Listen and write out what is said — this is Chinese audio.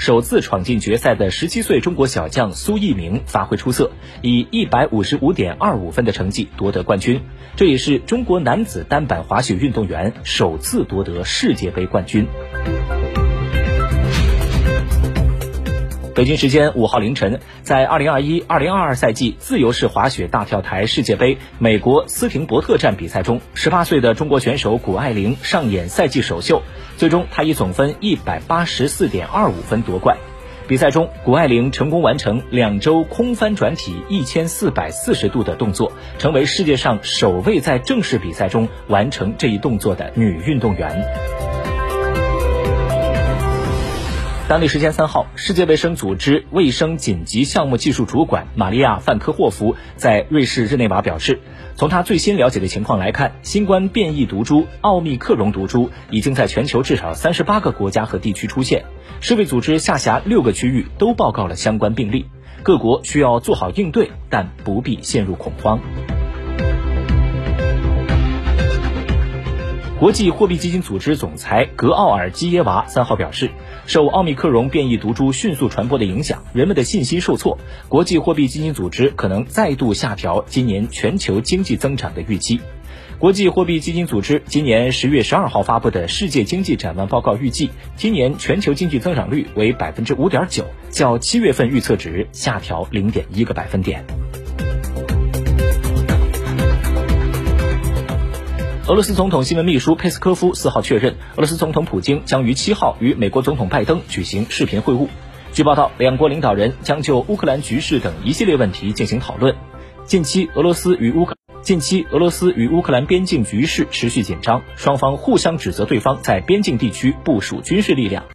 首次闯进决赛的十七岁中国小将苏翊鸣发挥出色，以一百五十五点二五分的成绩夺得冠军。这也是中国男子单板滑雪运动员首次夺得世界杯冠军。北京时间五号凌晨，在二零二一、二零二二赛季自由式滑雪大跳台世界杯美国斯廷伯特站比赛中，十八岁的中国选手谷爱凌上演赛季首秀，最终她以总分一百八十四点二五分夺冠。比赛中，谷爱凌成功完成两周空翻转体一千四百四十度的动作，成为世界上首位在正式比赛中完成这一动作的女运动员。当地时间三号，世界卫生组织卫生紧急项目技术主管玛利亚·范科霍夫在瑞士日内瓦表示，从他最新了解的情况来看，新冠变异毒株奥密克戎毒株已经在全球至少三十八个国家和地区出现。世卫组织下辖六个区域都报告了相关病例，各国需要做好应对，但不必陷入恐慌。国际货币基金组织总裁格奥尔基耶娃三号表示，受奥密克戎变异毒株迅速传播的影响，人们的信心受挫，国际货币基金组织可能再度下调今年全球经济增长的预期。国际货币基金组织今年十月十二号发布的世界经济展望报告预计，今年全球经济增长率为百分之五点九，较七月份预测值下调零点一个百分点。俄罗斯总统新闻秘书佩斯科夫四号确认，俄罗斯总统普京将于七号与美国总统拜登举行视频会晤。据报道，两国领导人将就乌克兰局势等一系列问题进行讨论。近期，俄罗斯与乌克近期俄罗斯与乌克兰边境局势持续紧张，双方互相指责对方在边境地区部署军事力量。